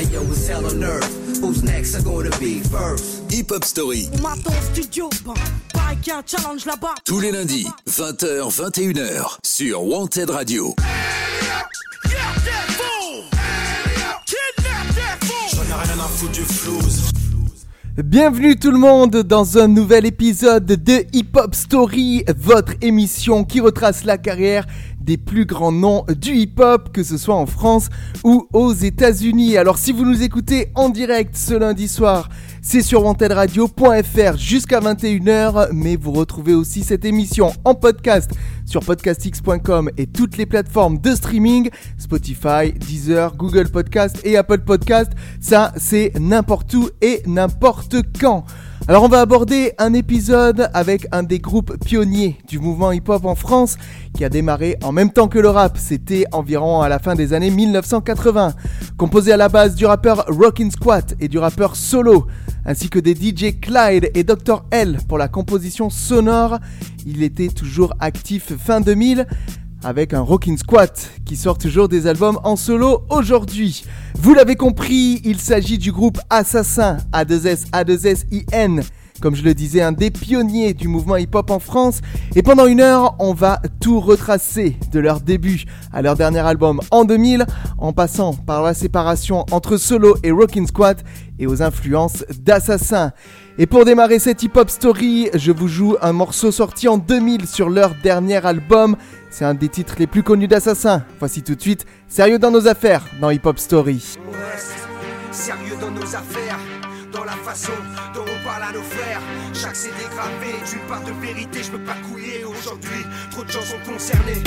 Hey yo, it's hell on earth. Who's next? Are gonna be first? Hip Hop Story. Studio, ben, un challenge là-bas. Tous les lundis, 20h, 21h, sur Wanted Radio. Bienvenue tout le monde dans un nouvel épisode de Hip Hop Story, votre émission qui retrace la carrière des plus grands noms du hip-hop, que ce soit en France ou aux États-Unis. Alors si vous nous écoutez en direct ce lundi soir, c'est sur wantedradio.fr jusqu'à 21h, mais vous retrouvez aussi cette émission en podcast sur podcastx.com et toutes les plateformes de streaming, Spotify, Deezer, Google Podcast et Apple Podcast. Ça, c'est n'importe où et n'importe quand. Alors on va aborder un épisode avec un des groupes pionniers du mouvement hip-hop en France qui a démarré en même temps que le rap, c'était environ à la fin des années 1980. Composé à la base du rappeur Rockin' Squat et du rappeur Solo, ainsi que des DJ Clyde et Dr. L pour la composition sonore, il était toujours actif fin 2000 avec un Rockin' Squat qui sort toujours des albums en solo aujourd'hui. Vous l'avez compris, il s'agit du groupe Assassin A2S A2SIN. Comme je le disais, un des pionniers du mouvement hip-hop en France. Et pendant une heure, on va tout retracer de leur début à leur dernier album en 2000, en passant par la séparation entre Solo et Rockin' Squat et aux influences d'Assassin. Et pour démarrer cette hip-hop story, je vous joue un morceau sorti en 2000 sur leur dernier album. C'est un des titres les plus connus d'Assassin. Voici tout de suite Sérieux dans nos affaires dans Hip Hop Story. On reste sérieux dans nos affaires, dans la façon dont on parle à nos frères. Chaque CD gravé d'une part de vérité, je peux pas couiller aujourd'hui. Trop de gens sont concernés.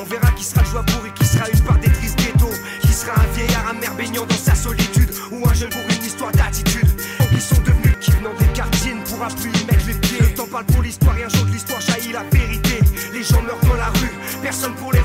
On verra qui sera le joie pour et qui sera une part des tristes ghettos. Qui sera un vieillard amer baignant dans sa solitude ou un jeune pour une histoire d'attitude. Qui sont devenus qui venant des quartiers ne pourra plus y les pieds. Le temps parle pour l'histoire et un jour de l'histoire jaillit la vérité. Les gens meurent dans la rue, personne pour les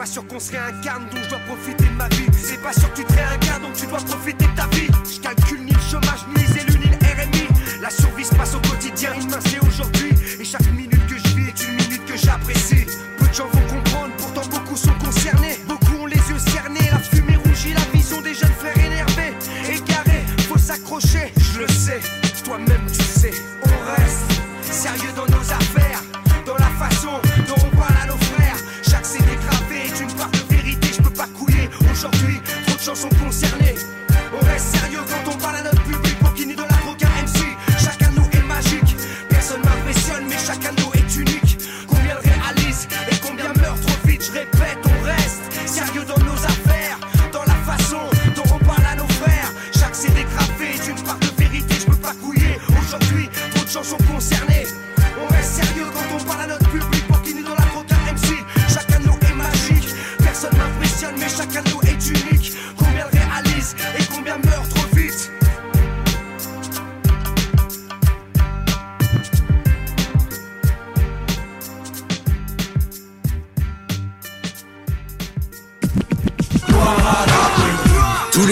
pas sûr qu'on se réincarne, donc je dois profiter de ma vie. C'est pas sûr que tu te réincarnes, donc tu dois profiter de ta vie. Je calcule ni le chômage, ni les élus, ni le RMI. La survie se passe au quotidien, c'est aujourd'hui. Et chaque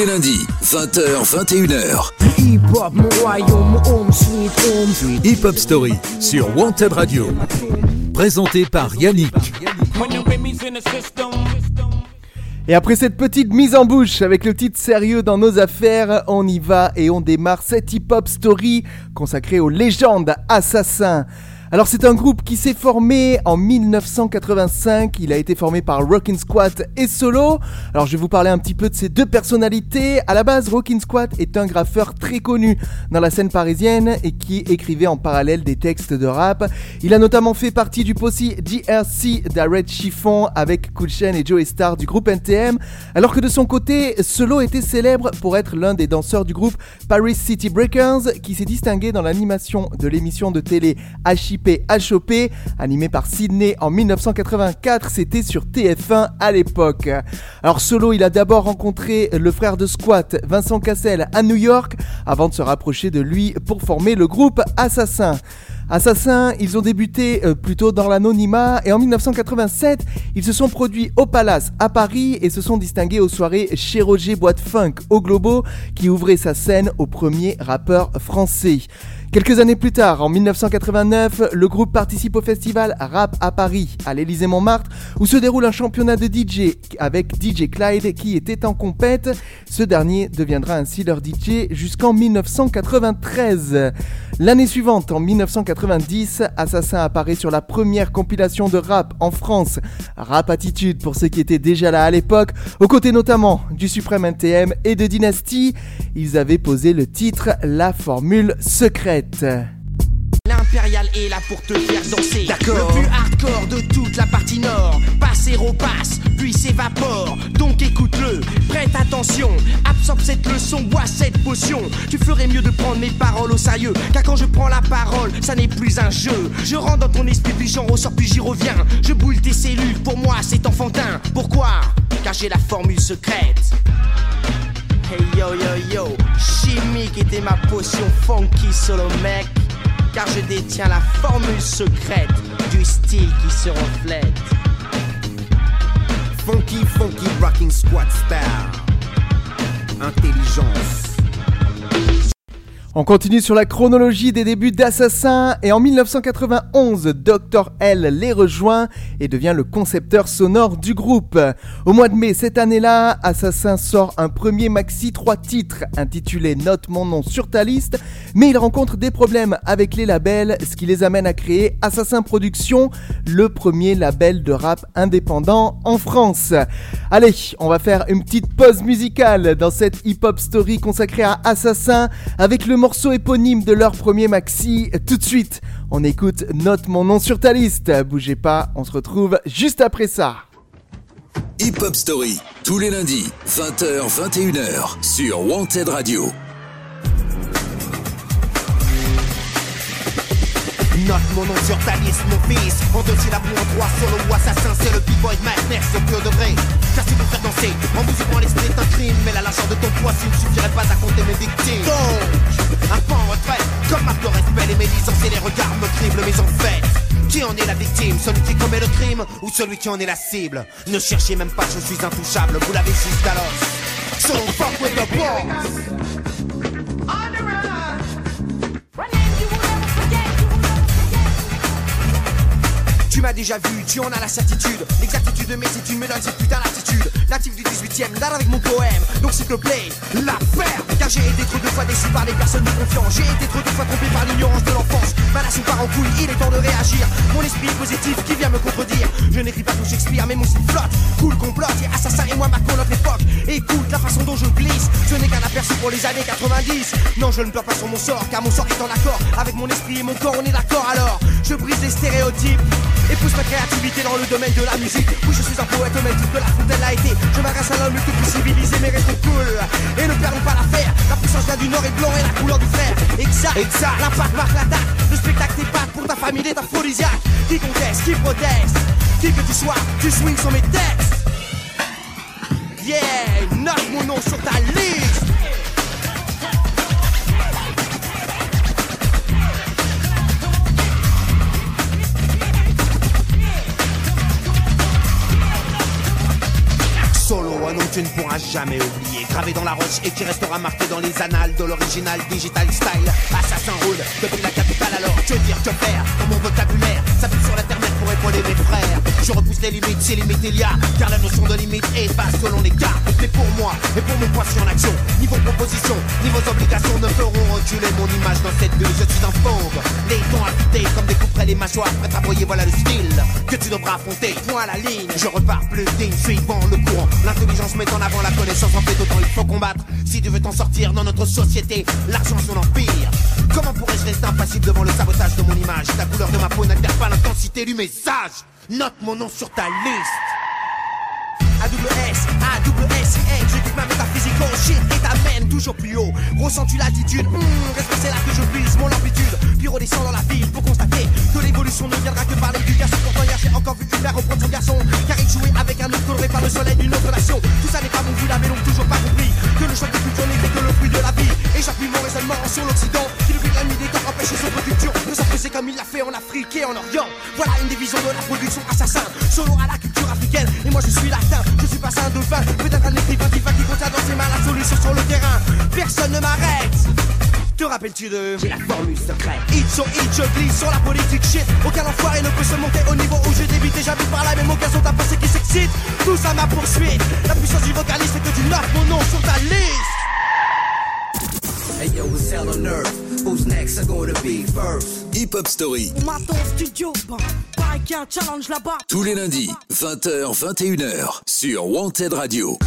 Tous les lundis, 20h, 21h. Hip hop, mon royaume, home sweet home. Hip Hop Story sur Wanted Radio. Présenté par Yannick. Et après cette petite mise en bouche avec le titre sérieux dans nos affaires, on y va et on démarre cette hip-hop story consacrée aux légendes assassins. Alors c'est un groupe qui s'est formé en 1985, il a été formé par Rockin' Squat et Solo. Alors je vais vous parler un petit peu de ces deux personnalités. À la base, Rockin' Squat est un graffeur très connu dans la scène parisienne et qui écrivait en parallèle des textes de rap. Il a notamment fait partie du posse GRC d'Arrête Chiffon avec Chain et Joey Star du groupe NTM, alors que de son côté, Solo était célèbre pour être l'un des danseurs du groupe Paris City Breakers qui s'est distingué dans l'animation de l'émission de télé HOP, animée par Sydney en 1984, c'était sur TF1 à l'époque. Alors Solo, il a d'abord rencontré le frère de Squat, Vincent Cassel, à New York, avant de se rapprocher de lui pour former le groupe Assassin. Assassins, ils ont débuté euh, plutôt dans l'anonymat et en 1987, ils se sont produits au Palace à Paris et se sont distingués aux soirées chez Roger Boîte Funk au Globo qui ouvrait sa scène au premier rappeur français. Quelques années plus tard, en 1989, le groupe participe au festival Rap à Paris, à l'Élysée-Montmartre, où se déroule un championnat de DJ avec DJ Clyde qui était en compète. Ce dernier deviendra ainsi leur DJ jusqu'en 1993. L'année suivante, en 1990, Assassin apparaît sur la première compilation de rap en France, Rap Attitude pour ceux qui étaient déjà là à l'époque, aux côtés notamment du Suprême NTM et de Dynasty. Ils avaient posé le titre La Formule Secrète. L'impérial est là pour te faire danser. D'accord. Le plus hardcore de toute la partie nord. Passer repasse, puis s'évapore. Donc écoute-le, prête attention. Absorbe cette leçon, bois cette potion. Tu ferais mieux de prendre mes paroles au sérieux. Car quand je prends la parole, ça n'est plus un jeu. Je rentre dans ton esprit, puis j'en ressors, puis j'y reviens. Je boule tes cellules, pour moi c'est enfantin. Pourquoi? Car j'ai la formule secrète. Hey yo yo yo, chimique était ma potion funky solo mec. Car je détiens la formule secrète du style qui se reflète. Funky, funky, rocking squat style. Intelligence. On continue sur la chronologie des débuts d'Assassin et en 1991, Dr. L les rejoint et devient le concepteur sonore du groupe. Au mois de mai cette année-là, Assassin sort un premier maxi 3 titres intitulé Note mon nom sur ta liste, mais il rencontre des problèmes avec les labels, ce qui les amène à créer Assassin Productions, le premier label de rap indépendant en France. Allez, on va faire une petite pause musicale dans cette hip-hop story consacrée à Assassin avec le morceau éponyme de leur premier maxi. Tout de suite, on écoute Note mon nom sur ta liste. Bougez pas, on se retrouve juste après ça. Hip Hop Story, tous les lundis, 20h, 21h, sur Wanted Radio. Note mon nom sur ta liste, mon fils. En dossier la boue en droit, solo ou assassin, c'est le b-boy de Madness au plus haut degré. Car si vous faire danser, en musique, en l'esprit est un crime. Mais la largeur de ton poids, s'il ne suffirait pas à compter mes victimes. Donc, un pan en retraite, Comme marque de respect, les médisances et les regards me criblent, mais en fait. Qui en est la victime? Celui qui commet le crime ou celui qui en est la cible? Ne cherchez même pas, je suis intouchable, vous l'avez jusqu'à l'os. So fuck with the boss. Tu m'as déjà vu, tu en as la certitude. L'exactitude, mais c'est une méthode, cette putain d'attitude. Natif du 18ème, là avec mon poème. Donc s'il te plaît, la paire. Car j'ai été trop de fois déçu par les personnes de confiance. J'ai été trop de fois trompé par l'ignorance de l'enfance. Ma nation part en couille, il est temps de réagir. Mon esprit est positif qui vient me contredire. Je n'écris pas tout Shakespeare, mais mon style flotte. Cool complot, et assassin et moi marquons notre époque. Écoute la façon dont je glisse. Ce n'est qu'un aperçu pour les années 90. Non, je ne pleure pas sur mon sort, car mon sort est en accord. Avec mon esprit et mon corps, on est d'accord alors. Je brise les stéréotypes. Et pousse ma créativité dans le domaine de la musique. Oui je suis un poète au même titre que la fontaine l'a été. Je m'adresse à l'homme le plus civilisé mais restons cool. Et ne perdons pas l'affaire. La puissance vient du nord et blanc et la couleur du frère. Exact, exact. L'impact marque la date. Le spectacle pas pour ta famille est aphrodisiaque Qui conteste, qui proteste? Qui que tu sois, tu swings sur mes textes. Yeah, note mon nom sur tu ne pourras jamais oublier. Gravé dans la roche et qui restera marqué dans les annales de l'original digital style. Assassin rude, depuis la capitale alors. Que dire, que faire? Dans mon vocabulaire, s'appuie sur l'internet pour épauler mes frères. Je repousse les limites, si limite il y a. Car la notion de limite est basse selon les cas. Mais pour moi, et pour mon poids en action, niveau proposition, niveau obligations ne feront reculer mon image dans cette bulle. Je suis un fauve, les dents affûtés comme des couperets les mâchoires prêtes à broyer. Voilà le style que tu devras affronter. À la ligne Je repars plus digne, suivant le courant. L'intelligence met en avant la connaissance, en fait autant faut combattre. Si tu veux t'en sortir dans notre société, l'argent son empire. Comment pourrais-je rester impassible devant le sabotage de mon image? La couleur de ma peau n'altère pas l'intensité du message. Note mon nom sur ta liste. AWS, AWS, j'écoute ma métaphysique, oh shit, et t'amène toujours plus haut. Ressens-tu l'attitude? Hum, respect, c'est là que je vise mon amplitude. Puis redescends dans la ville pour constater que l'évolution ne viendra que par l'éducation. Pourtant, hier, j'ai encore vu une mère reprendre son garçon, car il jouait avec un autre coloré par le soleil d'une autre nation. Tout ça n'est pas bon, vous l'avez donc toujours pas compris. Que le choc de culture n'était que le fruit de la vie. Et j'appuie mon raisonnement sur l'Occident, qui depuis la nuit des temps empêche son culture de s'imposer comme il l'a fait en Afrique et en Orient. Voilà une division de la production assassin, solo à la culture africaine. Et moi, je suis latin, je suis pas un dauphin, peut-être un écrivain divin qui contient dans ses mains la solution sur le terrain. Personne ne m'arrête. Te rappelles-tu de J'ai la formule secrète. It's so it, je glisse sur la politique shit. Aucun enfoiré ne peut se monter au niveau où j'ai débuté. J'habite par la même occasion, ta pensée qui s'excite. Tout ça ma poursuite. La puissance du vocaliste c'est que tu notes mon nom sur ta liste. Hey yo, it's hell on earth. Who's next? Are gonna be first? Hip Hop Story, On m'attend au studio, bon, y a un challenge là-bas. tous les lundis, 20h, 21h, sur Wanted Radio.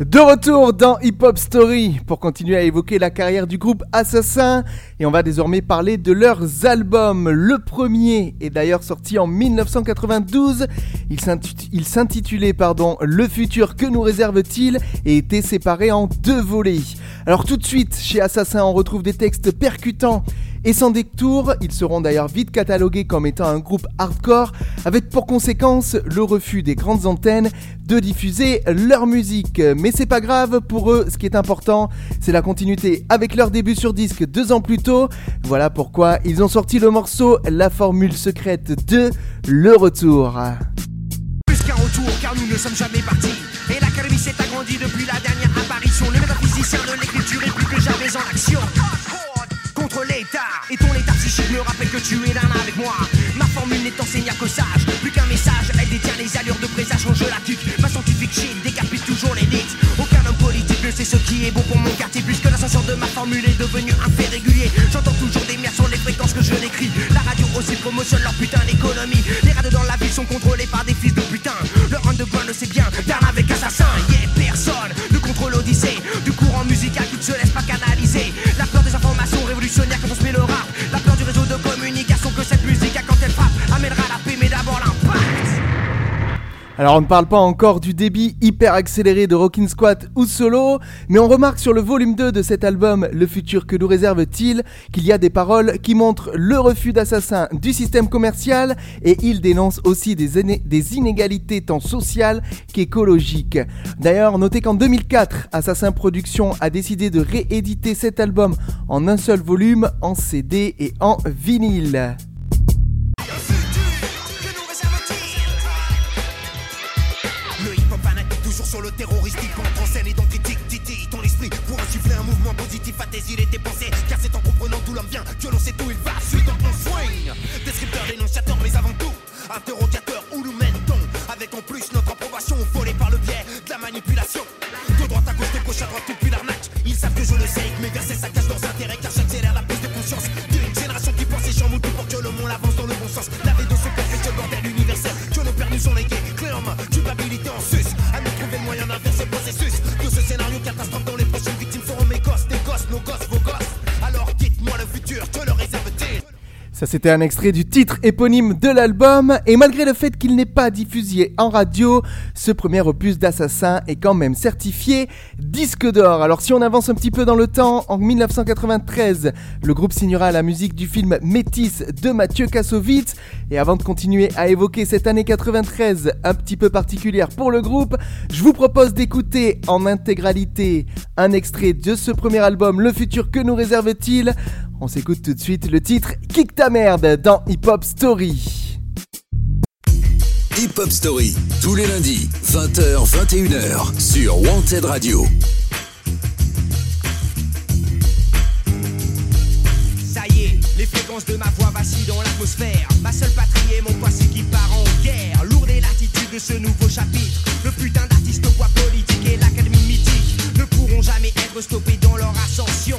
De retour dans Hip Hop Story pour continuer à évoquer la carrière du groupe Assassin et on va désormais parler de leurs albums. Le premier est d'ailleurs sorti en 1992. Il s'intitulait pardon Le futur que nous réserve-t-il? Et était séparé en deux volets. Alors tout de suite chez Assassin on retrouve des textes percutants et sans détour, ils seront d'ailleurs vite catalogués comme étant un groupe hardcore, avec pour conséquence le refus des grandes antennes de diffuser leur musique. Mais c'est pas grave, pour eux, ce qui est important, c'est la continuité avec leur début sur disque deux ans plus tôt. Voilà pourquoi ils ont sorti le morceau La formule secrète de Le Retour. Plus qu'un retour, car nous ne sommes jamais partis. Et l'académie s'est agrandie depuis la dernière apparition. Le métaphysicien de l'écriture est plus que jamais en action. Et ton état psychique me rappelle que tu es l'un avec moi. Ma formule n'est enseignée que sage, plus qu'un message, elle détient les allures de présage, change la tuque. Ma scientifique shit décapite toujours l'élite. Aucun homme politique ne sait ce qui est bon pour mon quartier, puisque l'ascenseur de ma formule est devenu un fait régulier. J'entends toujours des miens sur les fréquences que je décris. La radio aussi promotionne leur putain d'économie. Les radios dans la ville sont contrôlés par des fils de putain. Le underground le sait bien, d'armes avec assassin. Yeah, personne ne contrôle l'odyssée. Du courant musical qui ne se laisse pas canaliser. Révolutionnaires quand on se le. Alors on ne parle pas encore du débit hyper accéléré de Rockin' Squat ou Solo, mais on remarque sur le volume 2 de cet album, Le futur que nous réserve-t-il, qu'il y a des paroles qui montrent le refus d'assassin du système commercial et il dénonce aussi des, des inégalités tant sociales qu'écologiques. D'ailleurs, notez qu'en 2004, Assassin Productions a décidé de rééditer cet album en un seul volume, en CD et en vinyle. désirs et tes pensées. Car c'est en comprenant d'où l'homme vient que l'on sait d'où il va. Suis donc mon swing. Descripteur, dénonciateur, mais avant tout, interrogateur, où nous mène-t-on? Avec en plus notre Ça, c'était un extrait du titre éponyme de l'album. Et malgré le fait qu'il n'est pas diffusé en radio, ce premier opus d'Assassin est quand même certifié disque d'or. Alors, si on avance un petit peu dans le temps, en 1993, le groupe signera la musique du film Métis de Mathieu Kassovitz. Et avant de continuer à évoquer cette année 93, un petit peu particulière pour le groupe, je vous propose d'écouter en intégralité un extrait de ce premier album, Le futur que nous réserve-t-il? On s'écoute tout de suite le titre Kick ta merde dans Hip Hop Story. Hip Hop Story, tous les lundis, 20h, 21h, sur Wanted Radio. Ça y est, les fréquences de ma voix vacillent dans l'atmosphère. Ma seule patrie est mon passé qui part en guerre. Lourde est l'attitude de ce nouveau chapitre. Le putain d'artiste au poids politique et l'académie mythique ne pourront jamais être stoppés dans leur ascension.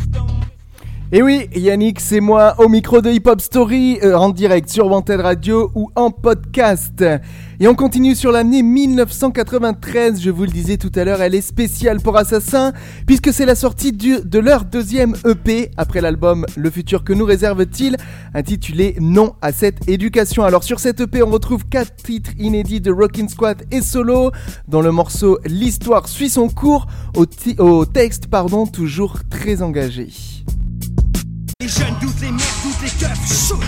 Et oui, Yannick, c'est moi au micro de Hip Hop Story, euh, en direct sur Wanted Radio ou en podcast. Et on continue sur l'année 1993, je vous le disais tout à l'heure, elle est spéciale pour Assassin, puisque c'est la sortie de leur deuxième EP, après l'album Le futur que nous réserve-t-il, intitulé Non à cette éducation. Alors sur cette EP, on retrouve quatre titres inédits de Rockin' Squat et Solo, dont le morceau L'histoire suit son cours, au texte pardon, toujours très engagé. Les jeunes doutent, les mères doutent, les keufs shoot.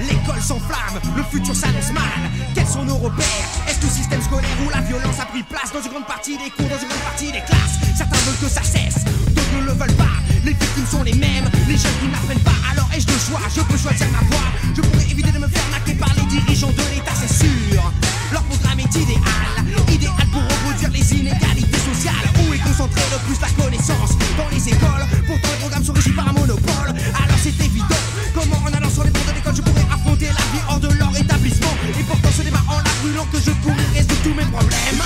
L'école s'enflamme, le futur s'annonce mal. Quels sont nos repères? Est-ce que le système scolaire où la violence a pris place dans une grande partie des cours, dans une grande partie des classes? Certains veulent que ça cesse, d'autres ne le veulent pas. Les victimes sont les mêmes, les jeunes qui n'apprennent pas. Alors ai-je le choix Je peux choisir ma voie. Je pourrais éviter de me faire naquer par les dirigeants de l'État, c'est sûr. Leur programme est idéal, idéal pour reproduire les inégalités sociales. Où est concentré le plus la connaissance? Dans les écoles, pourtant les programmes sont régis par un que je pourrais résoudre tous mes problèmes.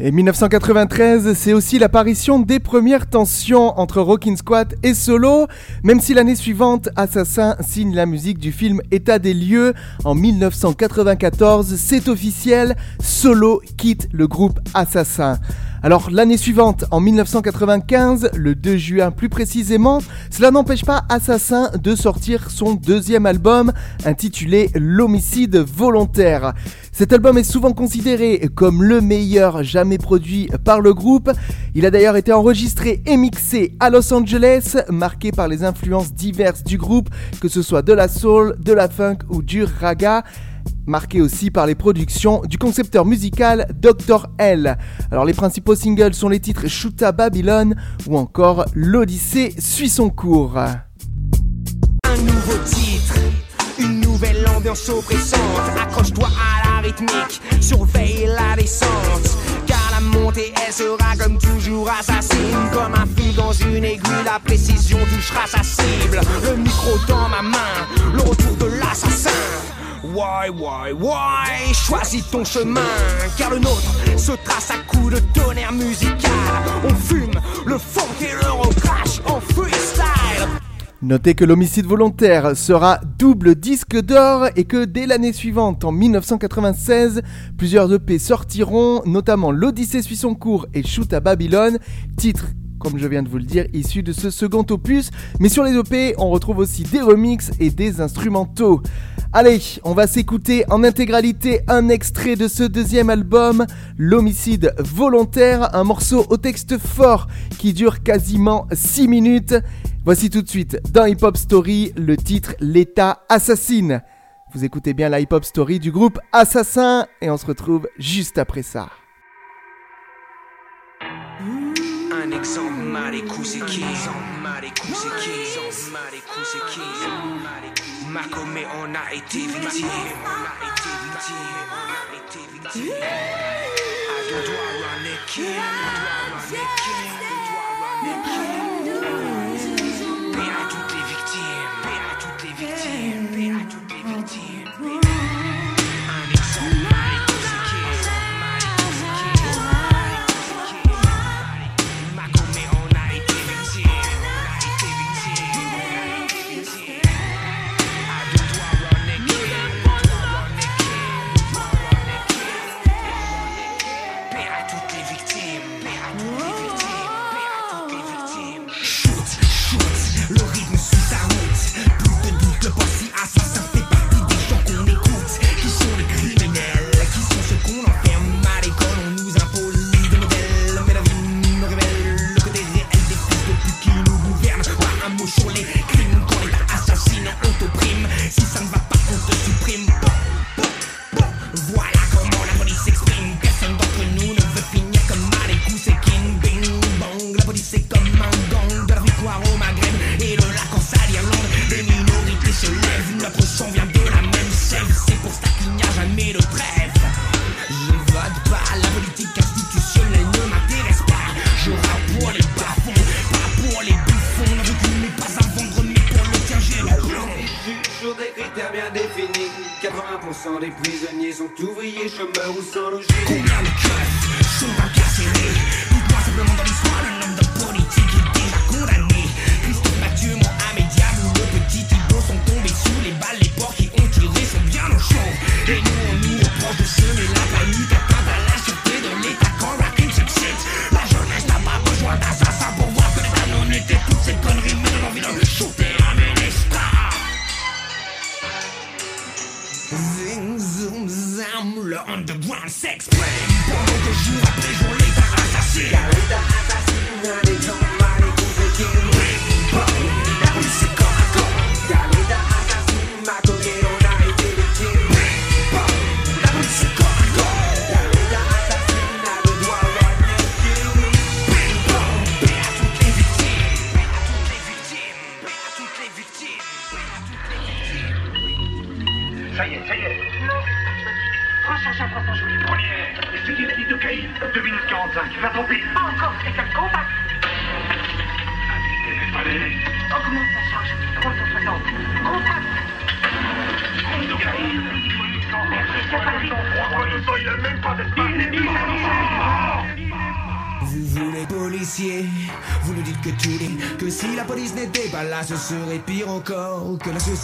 Et 1993, c'est aussi l'apparition des premières tensions entre Rockin' Squat et Solo, même si l'année suivante, Assassin signe la musique du film État des lieux. En 1994, c'est officiel, Solo quitte le groupe Assassin. Alors l'année suivante, en 1995, le 2 juin plus précisément, cela n'empêche pas Assassin de sortir son deuxième album intitulé L'homicide volontaire. Cet album est souvent considéré comme le meilleur jamais produit par le groupe. Il a d'ailleurs été enregistré et mixé à Los Angeles, marqué par les influences diverses du groupe, que ce soit de la soul, de la funk ou du raga marqué aussi par les productions du concepteur musical Dr. L. Alors les principaux singles sont les titres Shoota Babylon ou encore L'Odyssée suit son cours. Une nouvelle ambiance oppressante. Rythmique, surveille la descente. Car la montée, elle sera comme toujours assassine. Comme un fil dans une aiguille, la précision touchera sa cible. Le micro dans ma main, le retour de l'assassin. Why, why, why? Choisis ton chemin, car le nôtre se trace à coups de tonnerre musical. On fume le funk et le recrache en freestyle. Notez que l'homicide volontaire sera double disque d'or et que dès l'année suivante, en 1996, plusieurs EP sortiront, notamment L'Odyssée suit son cours et Shoot à Babylone, titre comme je viens de vous le dire, issu de ce second opus, mais sur les EP, on retrouve aussi des remixes et des instrumentaux. Allez, on va s'écouter en intégralité un extrait de ce deuxième album, L'homicide volontaire, un morceau au texte fort qui dure quasiment 6 minutes. Voici tout de suite dans Hip Hop Story le titre L'État assassine. Vous écoutez bien la Hip Hop Story du groupe Assassin et on se retrouve juste après ça. A été victime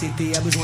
CT abro é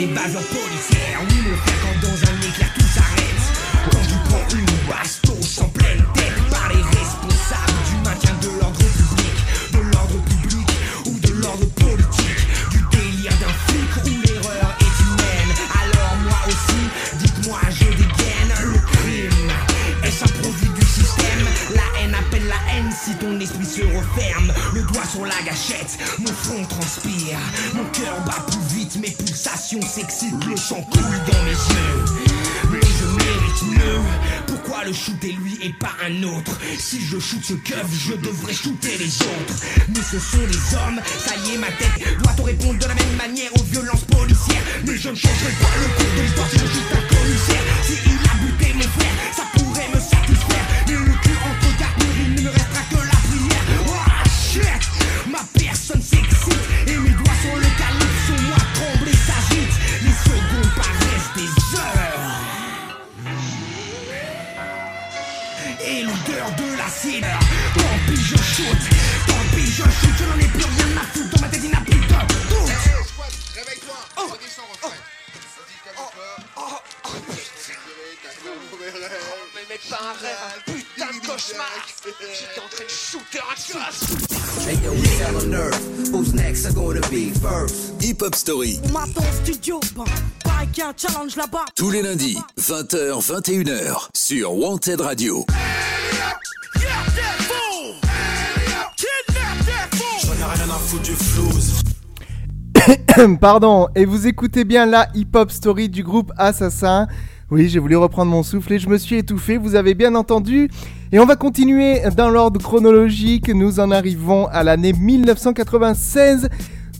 les bases en Si je shoot ce keuf, je devrais shooter les autres. Mais ce sont les hommes, ça y est, ma tête doit te répondre de la même manière aux violences policières. Mais je ne changerai pas le cours de l'histoire si je suis un commissaire. Si il a buté mon frère. Tous les lundis, 20h, 21h, sur Wanted Radio. Pardon, et vous écoutez bien la hip-hop story du groupe Assassin. Oui, j'ai voulu reprendre mon souffle et je me suis étouffé, vous avez bien entendu. Et on va continuer dans l'ordre chronologique, nous en arrivons à l'année 1996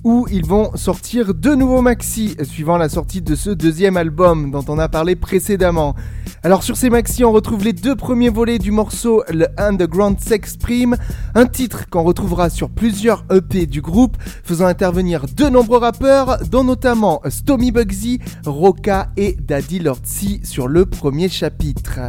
où ils vont sortir deux nouveaux maxi suivant la sortie de ce deuxième album dont on a parlé précédemment. Alors sur ces maxi, on retrouve les deux premiers volets du morceau Le Underground s'exprime, un titre qu'on retrouvera sur plusieurs EP du groupe, faisant intervenir de nombreux rappeurs, dont notamment Stomy Bugsy, Roca et Daddy Lord C sur le premier chapitre.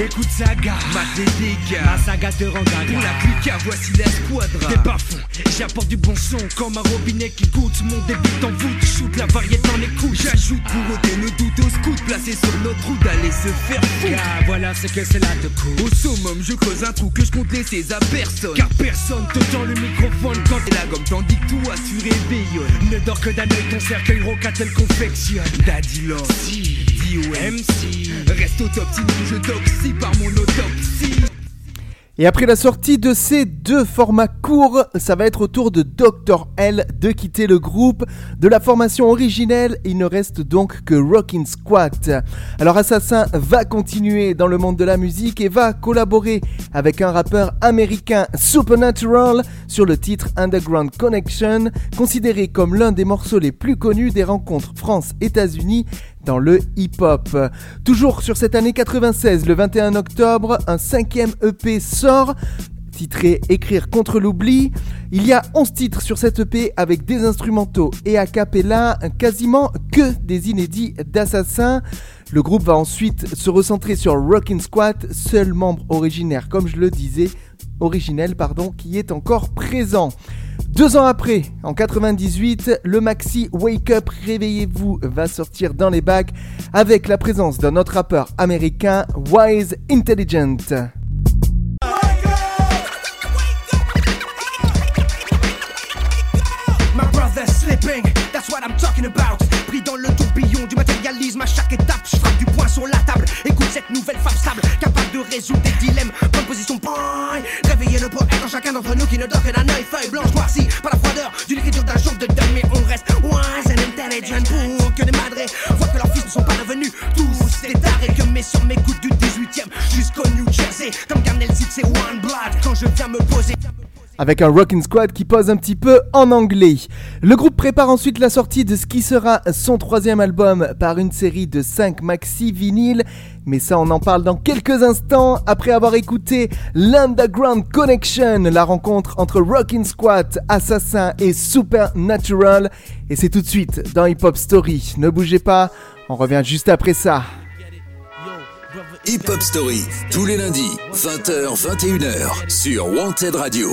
Écoute saga, ma dégâts Ma saga te rend gaga Pour la clique, voici la squadra T'es pas fou, j'apporte du bon son Comme un robinet qui goûte. Mon débit en voûte, shoot la variété en écoute J'ajoute pour ôter le doute au scout Placé sur notre route d'aller se faire foutre. Voilà ce que c'est là de coûte. Au summum, je creuse un trou que je compte laisser à personne. Car personne te tend le microphone Quand t'es la gomme tandis que toi tu réveillonnes Ne dors que d'un œil ton cercueil roca tel confectionne. Daddy Lord, si, MC Reste au top sinon je Et après la sortie de ces deux formats courts, ça va être au tour de Dr. L de quitter le groupe. De la formation originelle, il ne reste donc que Rockin' Squat. Alors Assassin va continuer dans le monde de la musique et va collaborer avec un rappeur américain Supernatural sur le titre Underground Connection, considéré comme l'un des morceaux les plus connus des rencontres France-États-Unis dans le hip-hop. Toujours sur cette année 96, le 21 octobre, un cinquième EP sort titré Écrire contre l'oubli. Il y a 11 titres sur cette EP avec des instrumentaux et a cappella, quasiment que des inédits d'Assassin. Le groupe va ensuite se recentrer sur Rockin' Squat, seul membre originaire, comme je le disais, originel, pardon, qui est encore présent. Deux ans après, en 98, le maxi Wake Up Réveillez-vous va sortir dans les bacs avec la présence d'un autre rappeur américain, Wise Intelligent. That's dans le tourbillon du matérialisme à chaque étape, je frappe du poing sur la table. Écoute cette nouvelle femme stable, capable de résoudre des dilemmes. Bonne position, boy. Chacun d'entre nous qui ne dort que d'un œil, feuille blanche noircie par la froideur d'une écriture d'un jour de deuil. Mais on reste wise and intelligent pour que les madrés voient que leurs fils ne sont pas devenus tous des tarés. Que mes sur mes du 18ème jusqu'au New Jersey. Comme Garnel dit, c'est one blood quand je viens me poser. Avec un Rockin' Squad qui pose un petit peu en anglais. Le groupe prépare ensuite la sortie de ce qui sera son troisième album par une série de 5 maxi vinyles, mais ça on en parle dans quelques instants après avoir écouté l'Underground Connection, la rencontre entre Rockin' Squad, Assassin et Supernatural, et c'est tout de suite dans Hip Hop Story. Ne bougez pas, on revient juste après ça. Hip Hop Story, tous les lundis, 20h, 21h, sur Wanted Radio.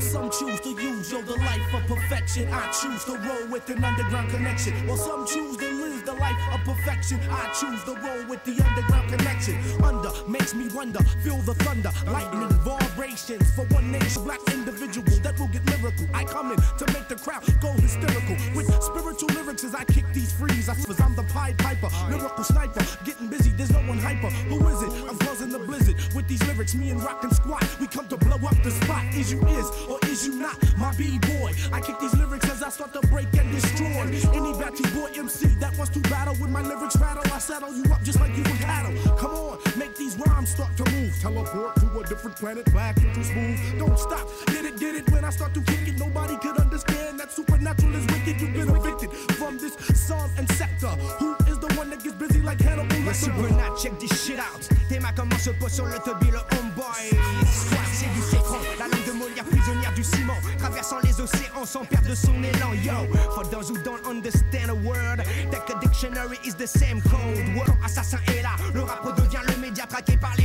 Some choose to use yo the life of perfection, I choose to roll with an underground connection. While some choose to live the life of perfection, I choose to roll with the underground connection. Under makes me wonder, feel the thunder, lightning vibrations for one nation, black individual that will get lyrical. I come in to make the crowd go hysterical with spiritual lyrics as I kick these frees. I suppose I'm the Pied Piper, lyrical sniper, getting busy. There's no one hyper. Who is it? I'm causing the blizzard with these lyrics. Me and Rock and Squat, we come to blow up the spot. Is you is or is you not my b-boy? I kick these lyrics as I start to break and destroy any batty boy MC that wants to battle with my lyrics rattle. I saddle you up just like you were cattle. Come on, make these rhymes start to. Teleport to a different planet, back into smooth. Don't stop, get it, get it. When I start to kick it, nobody could understand that supernatural is wicked. You've been evicted from this song and sector. Who is the one that gets busy like Hannibal Lecter? Supernat, check this shit out. Tes mains comment se posent sur le tubby, le homeboy. Squat, c'est du sécran. La langue de Molière, prisonnière du ciment. Traversant les océans sans perdre son élan. Yo, for those who don't understand a word, take a dictionary is the same code. Word. Assassin est là, le rap devient le média traqué par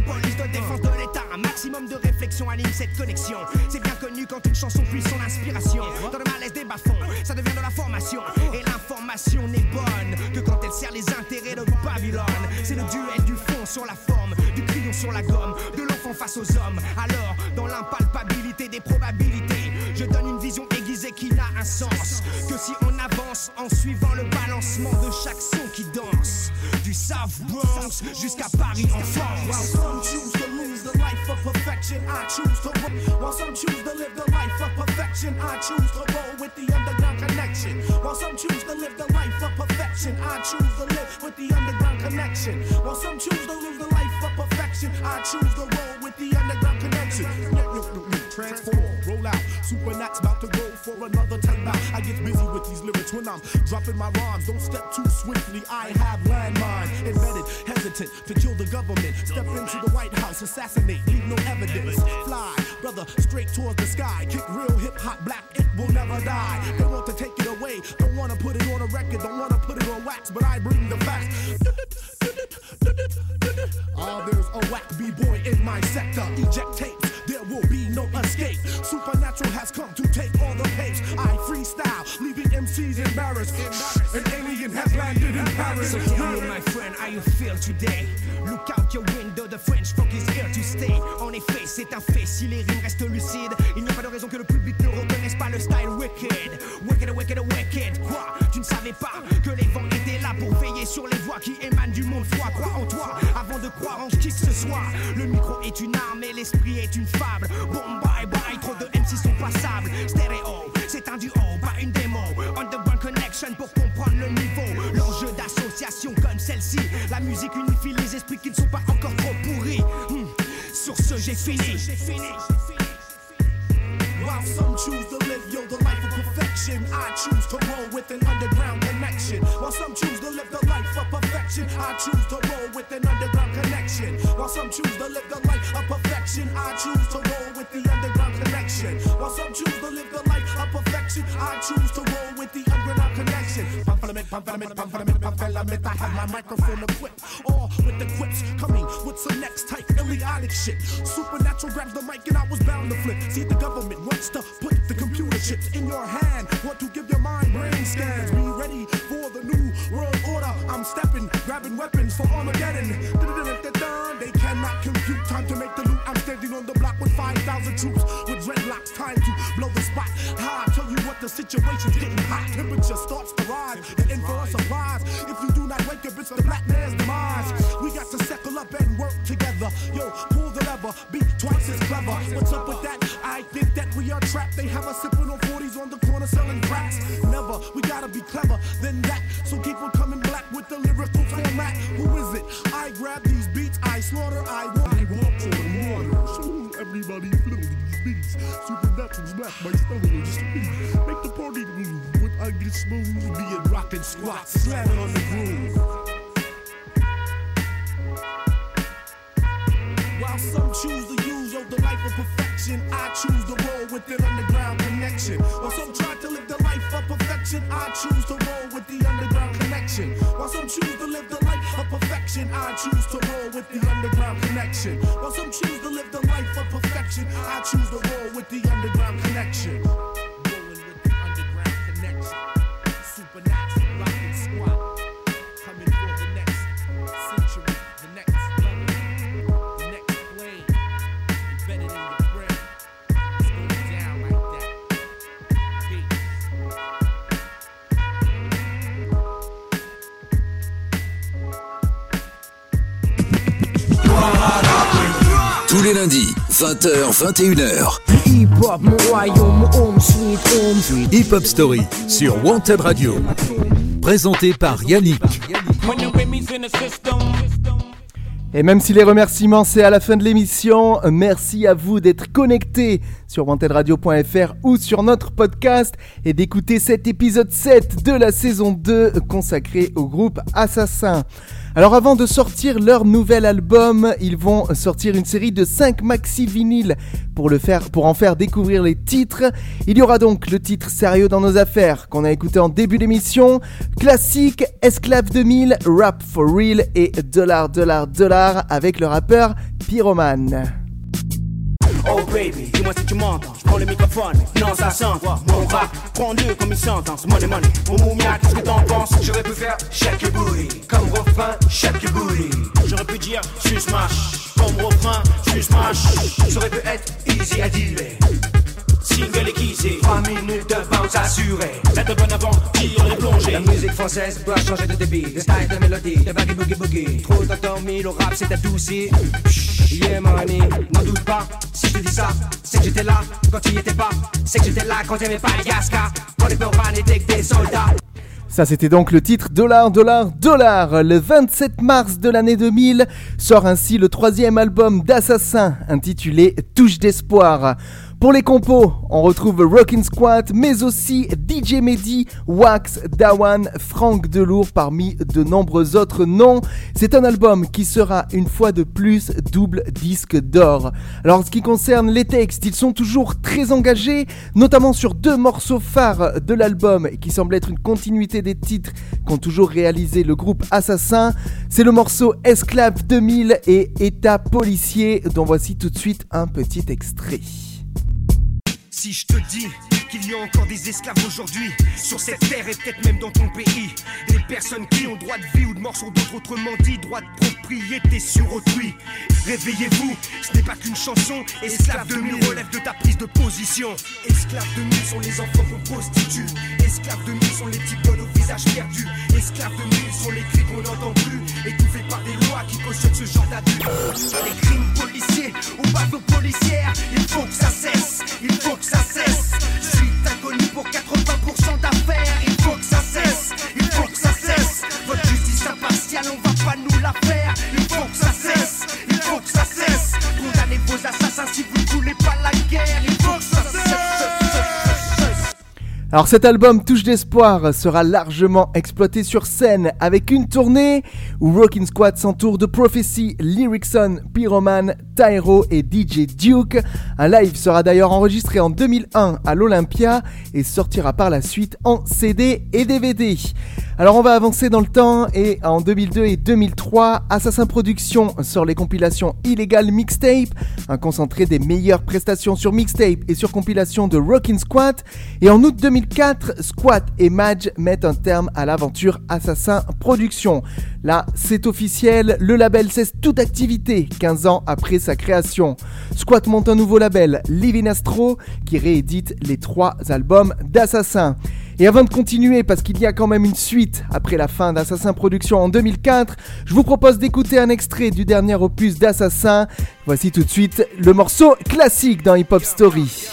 maximum de réflexion anime cette connexion. C'est bien connu quand une chanson puise son inspiration. Dans le malaise des bas-fonds, ça devient de la formation. Et l'information n'est bonne que quand elle sert les intérêts de Babylone. C'est le duel du fond sur la forme, du crayon sur la gomme, de l'enfant face aux hommes. Alors, dans l'impalpabilité des probabilités, je donne une vision aiguisée qui n'a un sens que si on avance en suivant le balancement de chaque son qui danse. South Bronx jusqu'à Paris en While some choose to lose the life of perfection, I choose to roll. While some choose to live the life of perfection, I choose to roll with the underground connection. While some choose to live the life of perfection, I choose to live with the underground connection. While some choose to live the life of perfection, I choose to roll with the underground connection. Transform, super about to another ten bout. I get busy with these lyrics when I'm dropping my rhymes. Don't step too swiftly. I have landmines embedded, hesitant to kill the government. Step into the White House, assassinate, leave no evidence. Fly, brother, straight towards the sky. Kick real hip hop black, it will never die. They want to take it away, don't wanna put it on a record, don't wanna put it on wax, but I bring the facts. Ah, there's a whack b-boy in my sector. Eject tapes, there will be no escape. Supernatural has come to take all the pace. I freestyle, leaving MCs embarrassed. An alien has landed in Paris. So tell me, my friend, how you feel today? Look out your window, the French funk is here to stay. En effet, c'est un fait, si les rimes restent lucides, il n'y a pas de raison que le public ne reconnaisse pas le style wicked. Wicked, wicked, wicked. Quoi Tu ne savais pas que les qui émanent du monde froid. Crois en toi avant de croire en qui que ce soit. Le micro est une arme et l'esprit est une fable. Bon, bye bye, trop de MC sont passables. Stéréo, c'est un duo, pas une démo. Underground Connection pour comprendre le niveau. L'enjeu d'association comme celle-ci. La musique unifie les esprits qui ne sont pas encore trop pourris. Hmm, Sur ce, j'ai fini. While some choose to live, yo, life of perfection, I choose to roll with an underground connection. While some choose to live the life of perfection, I choose to roll with an underground connection. While some choose to live the life of perfection, I choose to roll with the underground connection. While some choose to live the life of perfection, I choose to roll Pamphlet, pamphlet, pamphlet, I have my microphone equipped, all with the quips coming with some next type idiotic shit. Supernatural grabs the mic and I was bound to flip. See the government wants to put the computer chips in your hand. Want to give your mind brain scans. Be ready for the new world order. I'm stepping, grabbing weapons for Armageddon. They cannot compute time to make the loot. I'm standing on the block with 5,000 troops with dreadlocks. Time to the situation's getting hot. Temperature starts to rise. And in for a surprise. If you do not wake up, it's the black man's demise. We got to settle up and work together. Yo, pull the lever, be twice as clever. What's up with that? I think that we are trapped. They have us sipping on 40s on the corner selling cracks. Never, we gotta be clever than that. So keep on coming black with the lyrical format. Who is it? I grab these beats, I slaughter, I walk. I walk on water. So everybody feel these beats. Supernatural's black, my style is get smooth, rockin' squats, slamming on the groove. While some choose to use yo, the life of perfection, I choose to roll with an underground connection. While some try to live the life of perfection, I choose to roll with the underground connection. While some choose to live the life of perfection, I choose to roll with the underground connection. While some choose to live the life of perfection, I choose to roll with the underground connection. Tous les lundis, 20h, 21h. Hip hop, mon royaume, mon home sweet home sweet. Hip Hop Story sur Wanted Radio. Présenté par Yannick. Et même si les remerciements c'est à la fin de l'émission, merci à vous d'être connectés sur wantedradio.fr ou sur notre podcast et d'écouter cet épisode 7 de la saison 2 consacré au groupe Assassin. Alors avant de sortir leur nouvel album, ils vont sortir une série de 5 maxi vinyles pour le faire pour en faire découvrir les titres. Il y aura donc le titre Sérieux dans nos affaires qu'on a écouté en début d'émission, classique Esclave 2000, Rap for Real et Dollar Dollar Dollar avec le rappeur Pyroman. Oh baby, dis-moi si tu m'entends. Je prends le microphone, non ça s'entend. Mon rap, prends-le comme une sentence. Money, money, mon moumia, qu'est-ce que t'en penses? J'aurais pu faire shake your booty, comme refrain shake your booty. J'aurais pu dire tu smash, comme refrain tu smash. J'aurais pu être easy à dealer. Single et kissé, 3 minutes de bounce assurée. Cette bonne aventure est plongée. La musique française doit changer de débit, de style, de mélodie, de baggy boogie boogie. Trop d'endormi, le rap s'est adouci. Yeah money, n'en doute pas, Ça, c'était donc le titre Dollar, Dollar, Dollar. Le 27 mars de l'année 2000 sort ainsi le troisième album d'Assassin, intitulé Touche d'espoir. Pour les compos, on retrouve Rockin' Squat, mais aussi DJ Mehdi, Wax, Dawan, Franck Delour parmi de nombreux autres noms. C'est un album qui sera une fois de plus double disque d'or. Alors en ce qui concerne les textes, ils sont toujours très engagés, notamment sur deux morceaux phares de l'album qui semblent être une continuité des titres qu'ont toujours réalisé le groupe Assassin. C'est le morceau Esclave 2000 et État policier dont voici tout de suite un petit extrait. Si je te dis qu'il y a encore des esclaves aujourd'hui sur cette terre et peut-être même dans ton pays, des personnes qui ont droit de vie ou de mort sur d'autres, autrement dit, droit de propriété sur autrui. Réveillez-vous, ce n'est pas qu'une chanson. Esclave de nuit relève de ta prise de position. Esclaves de nuit sont les enfants qu'on prostitue. Esclaves de nuit sont les types au visage perdu. Esclaves de nuit sont les cris qu'on n'entend plus, étouffés par des lois qui cautionnent ce genre d'abus. Les crimes policiers ou bateaux policières, il faut que ça cesse, il faut que ça cesse. Pour 80% d'affaires, il faut que ça cesse, il faut que ça cesse. Votre justice impartiale, on va pas nous la faire, il faut que ça cesse, il faut que ça cesse. Condamnez vos assassins si vous ne voulez pas la guerre, il faut que ça cesse. Alors cet album Touche d'espoir sera largement exploité sur scène avec une tournée où Rockin' Squad s'entoure de Prophecy, Lyricson, Pyroman, Tyro et DJ Duke. Un live sera d'ailleurs enregistré en 2001 à l'Olympia et sortira par la suite en CD et DVD. Alors on va avancer dans le temps et en 2002 et 2003, Assassin Productions sort les compilations Illegal Mixtape, un concentré des meilleures prestations sur mixtape et sur compilation de Rockin' Squat. Et en août 2004, Squat et Madge mettent un terme à l'aventure Assassin Productions. Là, c'est officiel, le label cesse toute activité 15 ans après sa création. Squat monte un nouveau label, Living Astro, qui réédite les trois albums d'Assassin. Et avant de continuer, parce qu'il y a quand même une suite après la fin d'Assassin Productions en 2004, je vous propose d'écouter un extrait du dernier opus d'Assassin. Voici tout de suite le morceau classique dans Hip Hop Story.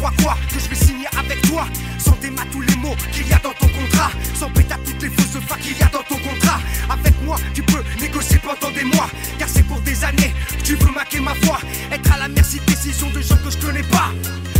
Crois que je vais signer avec toi. Sans démat tous les mots qu'il y a dans ton contrat. Sans péter toutes les fausses facs qu'il y a dans ton contrat. Avec moi tu peux négocier pendant des mois. Car c'est pour des années que tu veux maquer ma voix Être à la merci de décisions de gens que je connais pas.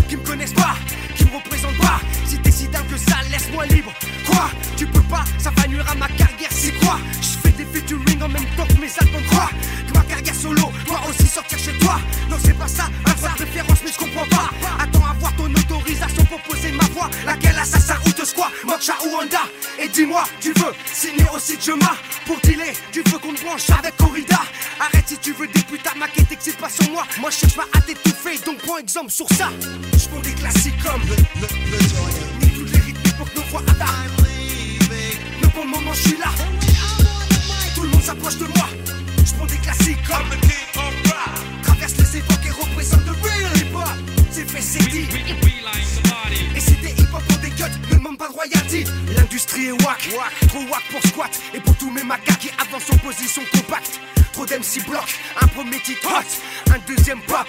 Qui me connaissent pas, qui me représentent pas. Si t'es si que ça laisse-moi libre. Quoi Tu peux pas, ça va nuire à ma carrière C'est quoi Je fais des featuring en même temps que mes albums croient Que ma carrière solo doit aussi sortir chez toi. Non c'est pas ça, un sa référence mais je pas. Attends à ton autorisation pour poser ma voix. Laquelle assassin ou te squat, Moksha ou Honda? Et dis-moi, tu veux signer aussi Jema Pour dealer, tu veux qu'on te branche avec Corrida. Arrête si tu veux des putains maquettes, t'excites pas sur moi. Moi je cherche pas à t'étouffer, donc prends exemple sur ça. Je prends des classiques comme le, le, le Ni toutes les rythmes pour que pour le moment je suis là. Tout le monde s'approche de moi. Je prends des classiques comme le King of Rap Traverse les époques et représente le real hip hop C'est fait, c'est dit. Et si des hip hop pour des cuts, ne demande pas de royalty. L'industrie est wack, trop wack pour squat. Et pour tous mes macas qui avancent en position compacte. Trop d'MC block, un premier titre hot. Un deuxième pop,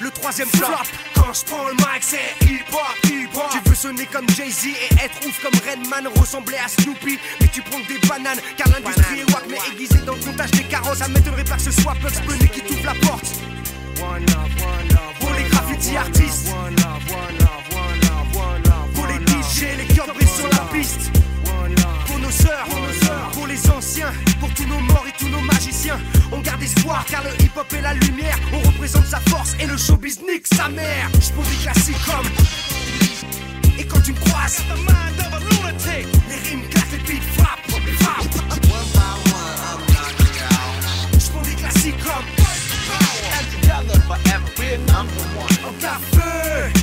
le troisième flop. Quand je prends le mic c'est hip hop Tu veux sonner comme Jay-Z et être ouf comme Redman Ressembler à Snoopy, mais tu prends des bananes Car l'industrie est wack mais aiguisée dans le comptage des carrosses Ça m'étonnerait pas que ce soit Bugs Bunny qui t'ouvre la porte. Pour les graffiti artistes. Pour les DJ, les cœurs brisent sur la piste. Pour nos sœurs, pour les anciens Pour tous nos morts et tous nos magiciens. On garde espoir car le hip hop est la lumière On représente sa force et le showbiz nique sa mère. Je des classiques comme Et quand tu me croises Les rimes claquent, les beats frappent, frappent. Je prends des classiques comme Encore feu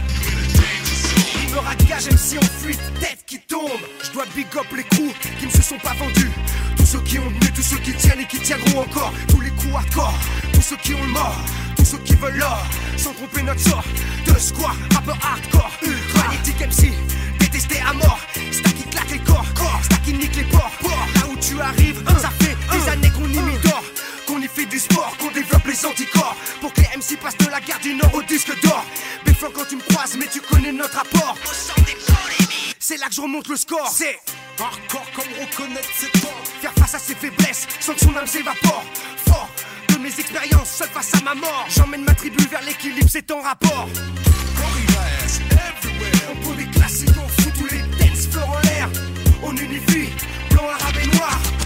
Me ragage même si on fuite, tête qui tombe. Je dois big up les coups qui ne se sont pas vendus. Tous ceux qui ont tenu, tous ceux qui tiennent et qui tiendront encore. Tous les coups hardcore, tous ceux qui ont le mort Tous ceux qui veulent l'or, sans tromper notre sort De squat, rappeur hardcore, magnétique MC Détesté à mort, c'est qui claque les corps C'est qui nique les ports Là où tu arrives, ça fait des années fait du sport, qu'on développe les anticorps Pour que les MC passent de la gare du Nord au disque d'or Béflant quand tu me croises, mais tu connais notre rapport C'est là que je remonte le score C'est Hardcore comme reconnaître ses torts. Faire face à ses faiblesses sans que son âme s'évapore. Fort de mes expériences, seul face à ma mort. J'emmène ma tribu vers l'équilibre, c'est en rapport. On pose des classiques, on fout tous les dance floors en l'air. On unifie, blanc, arabe et noir.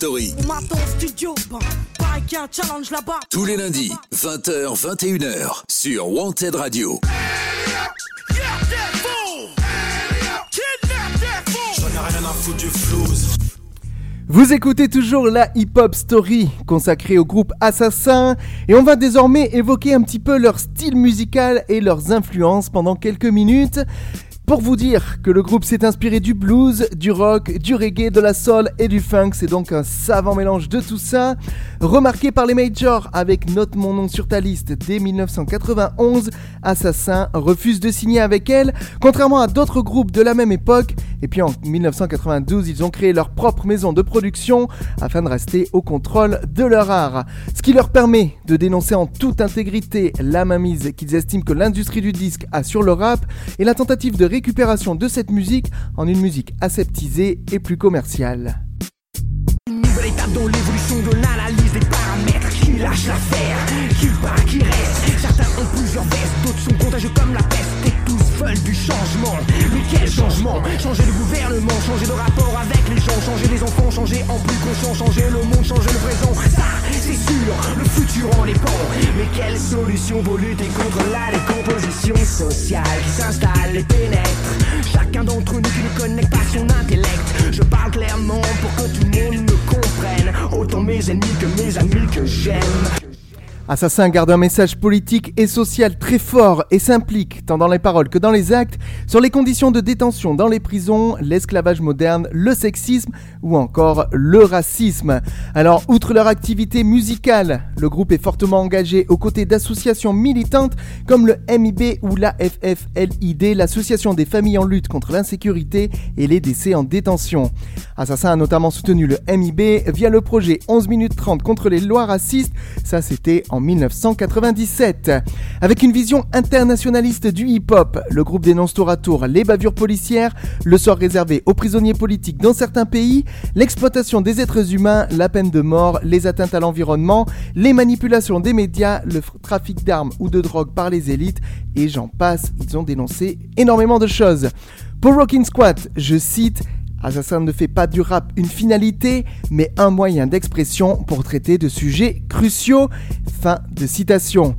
Story. Studio, challenge là-bas. Tous les lundis, 20h, 21h, sur Wanted Radio. Vous écoutez toujours la Hip Hop Story consacrée au groupe Assassin et on va désormais évoquer un petit peu leur style musical et leurs influences pendant quelques minutes. Pour vous dire que le groupe s'est inspiré du blues, du rock, du reggae, de la soul et du funk, c'est donc un savant mélange de tout ça. Remarqué par les majors avec Note mon nom sur ta liste dès 1991, Assassin refuse de signer avec elle, contrairement à d'autres groupes de la même époque. Et puis en 1992, ils ont créé leur propre maison de production afin de rester au contrôle de leur art. Ce qui leur permet de dénoncer en toute intégrité la mainmise qu'ils estiment que l'industrie du disque a sur le rap et la tentative de récupération de cette musique en une musique aseptisée et plus commerciale. Une nouvelle étape dans l'évolution de l'analyse des paramètres Qui lâche l'affaire, qui part, qui reste Certains ont plusieurs vestes, d'autres sont contagieux comme la peste. Et tous veulent du changement. Mais quel changement? Changer le gouvernement, changer de rapport avec les gens Changer les enfants, changer en plus conscient Changer le monde, changer le présent. Ça, c'est sûr, le futur en dépend Mais quelle solution pour lutter contre la décomposition sociale Qui s'installe et pénètre Chacun d'entre nous qui ne connecte pas son intellect. Je parle clairement pour que tout le monde me comprenne. Autant mes ennemis que mes amis que j'aime Assassin garde un message politique et social très fort et s'implique, tant dans les paroles que dans les actes, sur les conditions de détention dans les prisons, l'esclavage moderne, le sexisme ou encore le racisme. Alors, outre leur activité musicale, le groupe est fortement engagé aux côtés d'associations militantes comme le MIB ou la FFLID, l'association des familles en lutte contre l'insécurité et les décès en détention. Assassin a notamment soutenu le MIB via le projet 11 minutes 30 contre les lois racistes, ça c'était 1997. Avec une vision internationaliste du hip-hop, le groupe dénonce tour à tour les bavures policières, le sort réservé aux prisonniers politiques dans certains pays, l'exploitation des êtres humains, la peine de mort, les atteintes à l'environnement, les manipulations des médias, le trafic d'armes ou de drogue par les élites, et j'en passe, ils ont dénoncé énormément de choses. Pour Rockin' Squat, je cite Assassin ne fait pas du rap une finalité, mais un moyen d'expression pour traiter de sujets cruciaux. Fin de citation.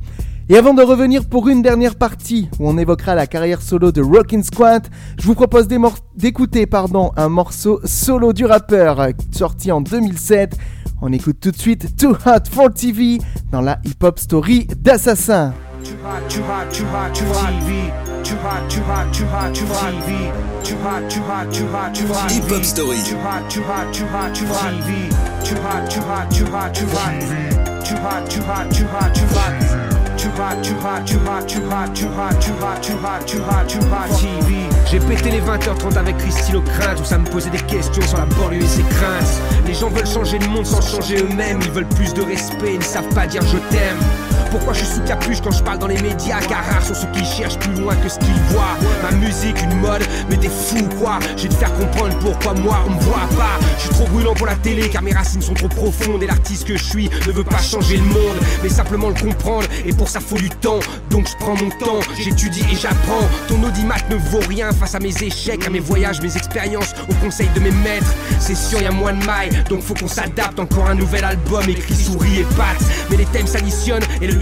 Et avant de revenir pour une dernière partie où on évoquera la carrière solo de Rockin' Squat, je vous propose d'écouter pardon, un morceau solo du rappeur sorti en 2007. On écoute tout de suite Too Hot for TV dans la hip-hop story d'Assassin. Too hot, too hot, too hot, too hot TV. Too hot, too hot, too hot, too hot TV. Too hot, too hot, too hot, too hot Hip Hop Story. Too hot, too hot, too hot, too hot TV. Too hot, too hot, too hot, too hot TV. Too hot, too hot, too hot, too hot. J'ai pété les 20h30 avec Christine au crainte Où ça me posait des questions sur la banlieue et ses craintes. Les gens veulent changer le monde sans changer eux-mêmes Ils veulent plus de respect, ils ne savent pas dire je t'aime pourquoi je suis sous capuche quand je parle dans les médias? Car rares sont ceux qui cherchent plus loin que ce qu'ils voient. Ma musique, une mode, mais t'es fou quoi. Je vais te faire comprendre pourquoi moi on me voit pas. Je suis trop brûlant pour la télé car mes racines sont trop profondes. Et l'artiste que je suis ne veut pas changer le monde Mais simplement le comprendre. Et pour ça faut du temps. Donc je prends mon temps, j'étudie et j'apprends. Ton audimat ne vaut rien face à mes échecs À mes voyages, mes expériences, aux conseils de mes maîtres C'est sûr y a moins de mailles, donc faut qu'on s'adapte. Encore un nouvel album écrit souris et pattes Mais les thèmes s'additionnent et le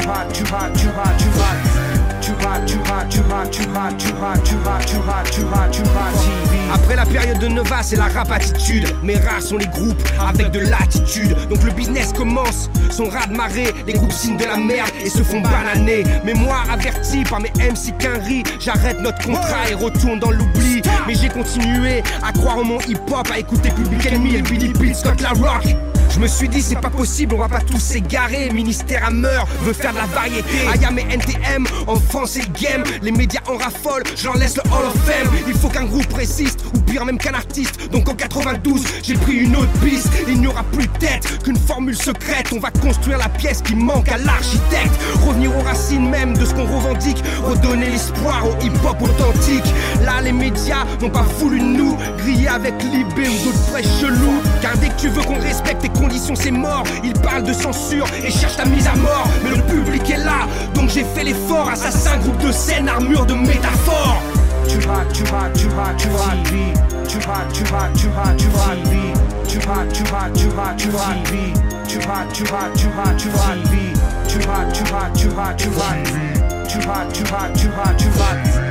hot, too hot, too hot, too hot. Après la période de Nova, c'est la rap attitude. Mais rares sont les groupes avec de l'attitude. Donc le business commence, son ras de marée. Les groupes signent de la merde et se font bananer. Mais moi, averti par mes MC Quinry, j'arrête notre contrat et retourne dans l'oubli. Mais j'ai continué à croire en mon hip-hop, à écouter Public Enemy et Billy Beats, Scott La Rock. Je me suis dit c'est pas possible, on va pas tous s'égarer. Ministère à meurt, veut faire de la variété. Ayam et NTM, en France et le game. Les médias en raffolent, j'en laisse le Hall of Fame. Il faut qu'un groupe résiste, ou pire même qu'un artiste. Donc en 92, j'ai pris une autre piste. Il n'y aura plus tête qu'une formule secrète. On va construire la pièce qui manque à l'architecte. Revenir aux racines même de ce qu'on revendique. Redonner l'espoir au hip-hop authentique. Là, les médias n'ont pas voulu nous griller avec Libé ou d'autres fraîches chelous. Car dès que tu veux qu'on respecte condition c'est mort. Ils parlent de censure et cherchent ta mise à mort. Mais le public est là, donc j'ai fait l'effort. Assassin, groupe de scène, armure de métaphore. Tu rates, tu rates, tu rates, tu rates, vie. Tu rates, tu rates, tu rates, tu rates, vie. Tu rates, tu rates, tu rates, tu rates, vie. Tu rates, tu rates, tu rates, tu rates, vie. Tu rates, tu rates, tu rates, tu rates, vie. Tu rates, tu rates, tu rates, tu rates, tu rates,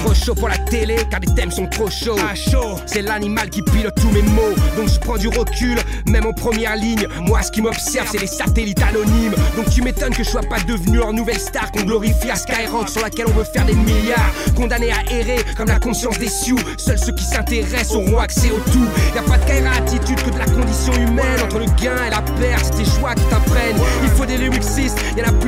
Trop chaud pour la télé, car les thèmes sont trop chauds. Ah, chaud, c'est l'animal qui pilote tous mes mots. Donc je prends du recul, même en première ligne. Moi, ce qui m'observe, c'est les satellites anonymes. Donc tu m'étonnes que je sois pas devenu en nouvelle star qu'on glorifie à Skyrock sur laquelle on veut faire des milliards. Condamné à errer comme la conscience des sioux. Seuls ceux qui s'intéressent auront accès au tout. Y a pas de Kaira attitude que de la condition humaine. Entre le gain et la perte, c'est tes choix qui t'apprennent. Il faut des lyricistes, y en a plus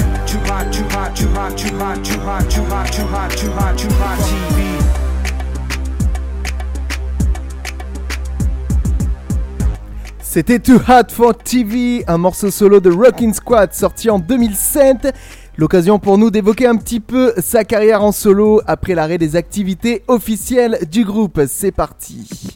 C'était Too Hot for TV, un morceau solo de Rockin' Squad sorti en 2007. L'occasion pour nous d'évoquer un petit peu sa carrière en solo après l'arrêt des activités officielles du groupe. C'est parti.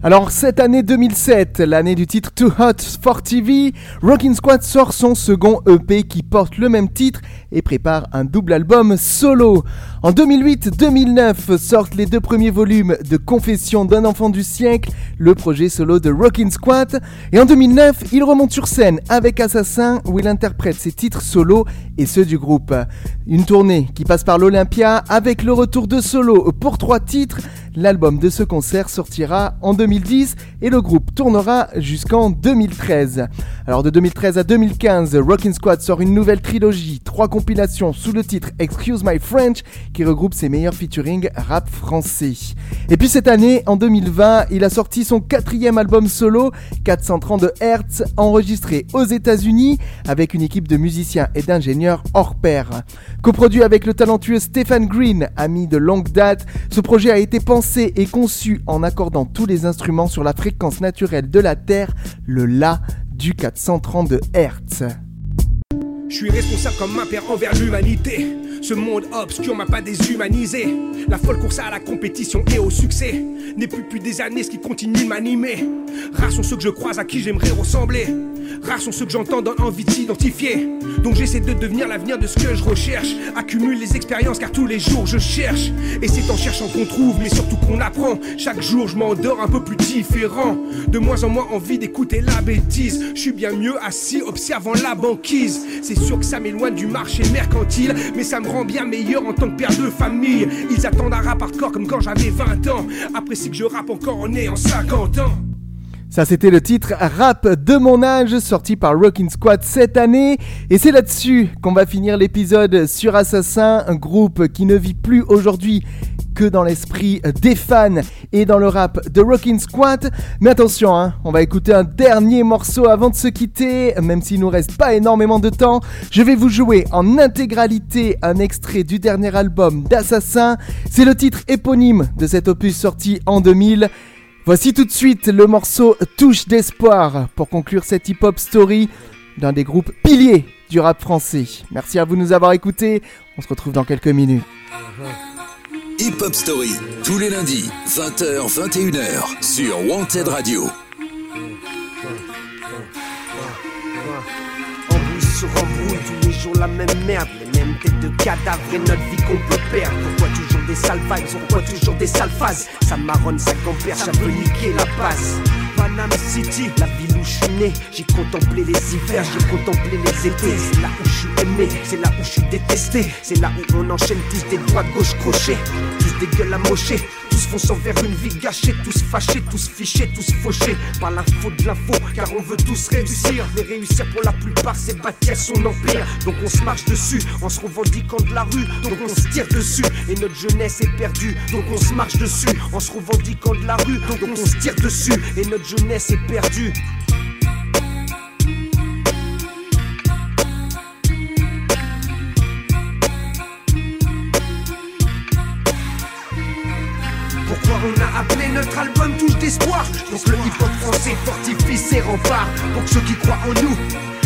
alors cette année 2007, l'année du titre Too Hot for TV, Rockin' Squad sort son second EP qui porte le même titre et prépare un double album solo. En 2008-2009 sortent les deux premiers volumes de Confession d'un enfant du siècle, le projet solo de Rockin' Squad. Et en 2009, il remonte sur scène avec Assassin où il interprète ses titres solo et ceux du groupe. Une tournée qui passe par l'Olympia avec le retour de solo pour trois titres. L'album de ce concert sortira en 2010 et le groupe tournera jusqu'en 2013. Alors de 2013 à 2015, Rockin' Squad sort une nouvelle trilogie, trois compilations sous le titre Excuse My French qui regroupe ses meilleurs featuring rap français. Et puis cette année, en 2020, il a sorti son quatrième album solo, 432 Hz, enregistré aux États-Unis avec une équipe de musiciens et d'ingénieurs hors pair. Coproduit avec le talentueux Stephen Green, ami de longue date, ce projet a été pensé et conçu en accordant tous les instruments sur la fréquence naturelle de la Terre, le La du 432 Hz. Je suis responsable comme un père envers l'humanité. Ce monde obscur m'a pas déshumanisé. La folle course à la compétition et au succès n'est plus depuis des années ce qui continue de m'animer. Rares sont ceux que je croise à qui j'aimerais ressembler. Rares sont ceux que j'entends dans envie de s'identifier. Donc j'essaie de devenir l'avenir de ce que je recherche. Accumule les expériences car tous les jours je cherche. Et c'est en cherchant qu'on trouve, mais surtout qu'on apprend. Chaque jour je m'endors un peu plus différent. De moins en moins envie d'écouter la bêtise. Je suis bien mieux assis observant la banquise. Sûr que ça m'éloigne du marché mercantile, mais ça me rend bien meilleur en tant que père de famille. Ils attendent un rap hardcore comme quand j'avais 20 ans. Après si que je rappe encore en ayant 50 ans. Ça, c'était le titre Rap de mon âge, sorti par Rockin' Squad cette année. Et c'est là-dessus qu'on va finir l'épisode sur Assassin, un groupe qui ne vit plus aujourd'hui que dans l'esprit des fans et dans le rap de Rockin' Squad. Mais attention, hein, on va écouter un dernier morceau avant de se quitter, même s'il nous reste pas énormément de temps. Je vais vous jouer en intégralité un extrait du dernier album d'Assassin. C'est le titre éponyme de cet opus sorti en 2000. Voici tout de suite le morceau Touche d'espoir pour conclure cette hip-hop story d'un des groupes piliers du rap français. Merci à vous de nous avoir écoutés. On se retrouve dans quelques minutes. Hip Hop Story, tous les lundis, 20h, 21h, sur Wanted Radio. Embrouille sur embrouille, tous les jours la même merde, les mêmes têtes de cadavres et notre vie qu'on peut perdre. Pourquoi toujours des sales vibes, pourquoi toujours des sales phases Ça marronne, ça compère, ça peut niquer la passe. Panama City, la ville où je suis né, j'ai contemplé les hivers, j'ai contemplé les étés. C'est là où je suis aimé, c'est là où je suis détesté, c'est là où on enchaîne tous des droits gauche crochés, tous des gueules amochées, tous fonçant vers une vie gâchée, tous fâchés, tous fichés, tous fauchés par la faute de l'info, car on veut tous réussir. Mais réussir pour la plupart, c'est bâtir son empire. Donc on se marche dessus en se revendiquant de la rue, donc on se tire dessus. Et notre jeunesse est perdue, donc on se marche dessus en se revendiquant de la rue, donc on se tire dessus. Et notre jeunesse est perdue. Pourquoi on a appelé notre album Touche d'espoir? Pour que le hip-hop français fortifie ses remparts Pour que ceux qui croient en nous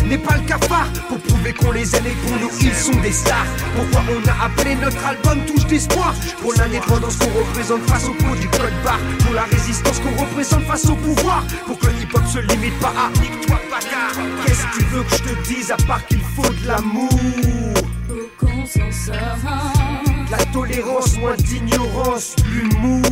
n'aient pas le cafard Pour prouver qu'on les aime et pour nous ils sont des stars. Pourquoi on a appelé notre album Touche d'espoir Pour l'indépendance qu'on représente face au pot du code barre. Pour la résistance qu'on représente face au pouvoir. Pour que le hip-hop se limite pas à nique-toi bâtard Qu'est-ce que tu veux que je te dise à part qu'il faut de l'amour? Qu'on s'en sorte. la tolérance, moins d'ignorance, l'humour.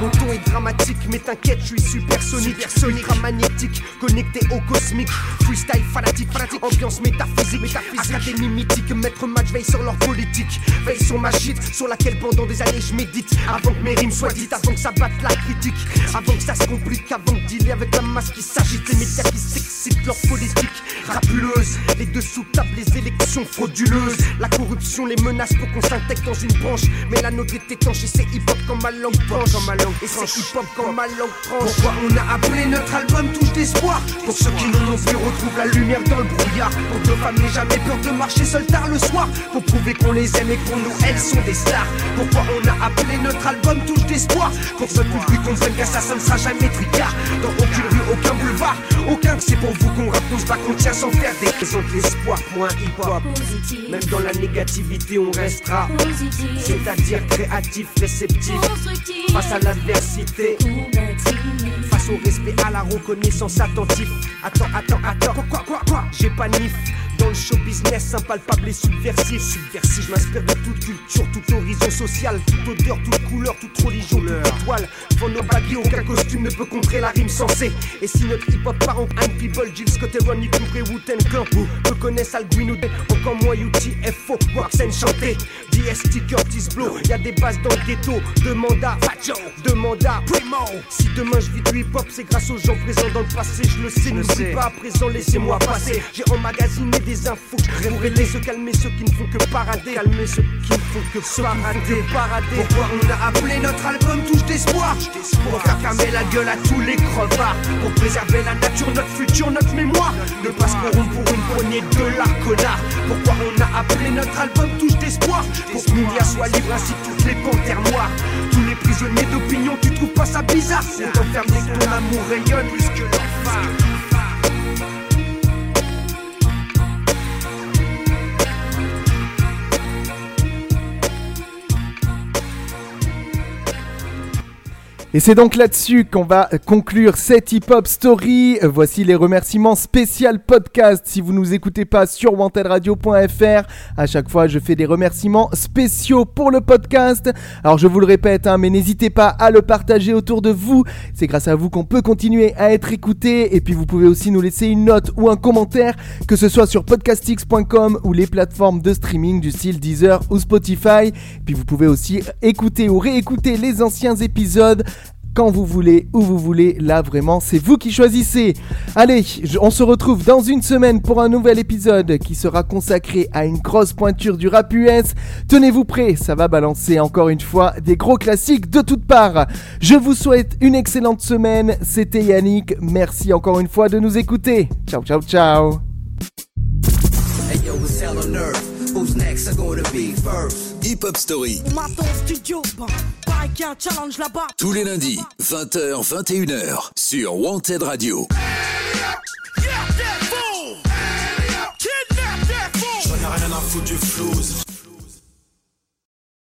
Mon ton est dramatique, mais t'inquiète, je suis supersonique, sonique, magnétique, connecté au cosmique, freestyle fanatique, fanatique, ambiance métaphysique, métaphysique, académie mythique, maître match veille sur leur politique, veille sur ma shit, sur laquelle pendant des années je médite, avant que mes rimes soient dites, avant que ça batte la critique, avant que ça se complique, avant de dealer avec la masse qui s'agite, les médias qui s'excitent, leur politique. Rapuleuse, les dessous tapent les élections frauduleuses, la corruption, les menaces pour qu'on s'intègre dans une branche. Mais la nôtre est étanche et c'est hip-hop comme ma langue penche. Comme ma langue et c'est hip-hop comme ma langue tranche. Pourquoi on a appelé notre album Touche d'espoir Pour ceux qui n'en ont plus retrouvent la lumière dans le brouillard. Pour que nos femmes n'aient jamais peur de marcher seul tard le soir. Pour prouver qu'on les aime et qu'on nous, elles sont des stars. Pourquoi on a appelé notre album Touche d'espoir Pour notre public comprenne qu'assassin ne sera jamais tricard. Dans aucune rue, aucun boulevard, aucun c'est pour vous qu'on rappe, on se bat, qu'on tient sans faire des présente l'espoir pour un hip-hop. Même dans la négativité, on restera. C'est-à-dire créatif, réceptif. Face à l'adversité. Face au respect, à la reconnaissance attentif. Attends, attends, attends. Quoi, quoi, quoi, quoi J'ai pas nif. Dans le show business, impalpable et subversif. Subversif, je m'inspire de toute culture, tout horizon social, toute odeur, toute couleur, toute religion, toute étoile. Devant nos baguilles, aucun costume ne peut contrer la rime sensée. Et si notre hip-hop part en un people, Jill Scott et Ronnie Cooper, Wu-Ten Clan, peu connaissent Alguino, encore moins UTFO, Waxen chanté. DST, Curtis Blow, y'a des bases dans le ghetto. Fajo, demande à Primo. Si demain je vis du hip-hop, c'est grâce aux gens présents dans le passé. Je le sais, n'oublie pas à présent, laissez-moi passer. J'ai emmagasiné des infos pour aider se calmer ceux qui ne font que parader. Calmer ceux qui ne font que parader. parader. Pourquoi on a appelé notre album Touche d'espoir? Pour faire fermer la gueule à tous les crevards. Pour préserver la nature, notre futur, notre mémoire. Ne pas se corrompre pour une poignée de la connard. Pourquoi on a appelé notre album Touche d'espoir? Pour que Mounia soit libre ainsi que toutes les panthères noires. Tous les prisonniers d'opinion, tu trouves pas ça bizarre? On t'enferme dès que ton amour rayonne plus que l'enfer. Et c'est donc là-dessus qu'on va conclure cette hip-hop story. Voici les remerciements spécial podcast. Si vous nous écoutez pas sur wantedradio.fr, à chaque fois je fais des remerciements spéciaux pour le podcast. Alors je vous le répète, hein, mais n'hésitez pas à le partager autour de vous. C'est grâce à vous qu'on peut continuer à être écouté. Et puis vous pouvez aussi nous laisser une note ou un commentaire, que ce soit sur podcastix.com ou les plateformes de streaming du style Deezer ou Spotify. Puis vous pouvez aussi écouter ou réécouter les anciens épisodes quand vous voulez, où vous voulez. Là, vraiment, c'est vous qui choisissez. Allez, on se retrouve dans une semaine pour un nouvel épisode qui sera consacré à une grosse pointure du rap US. Tenez-vous prêts, ça va balancer encore une fois des gros classiques de toutes parts. Je vous souhaite une excellente semaine. C'était Yannick. Merci encore une fois de nous écouter. Ciao, ciao, ciao. Who's next are gonna be first? Hip Hop Story. studio, pareil qu'il y a un challenge là-bas. Tous les lundis, 20h, 21h, sur Wanted Radio. J'en ai rien à foutre du flouze.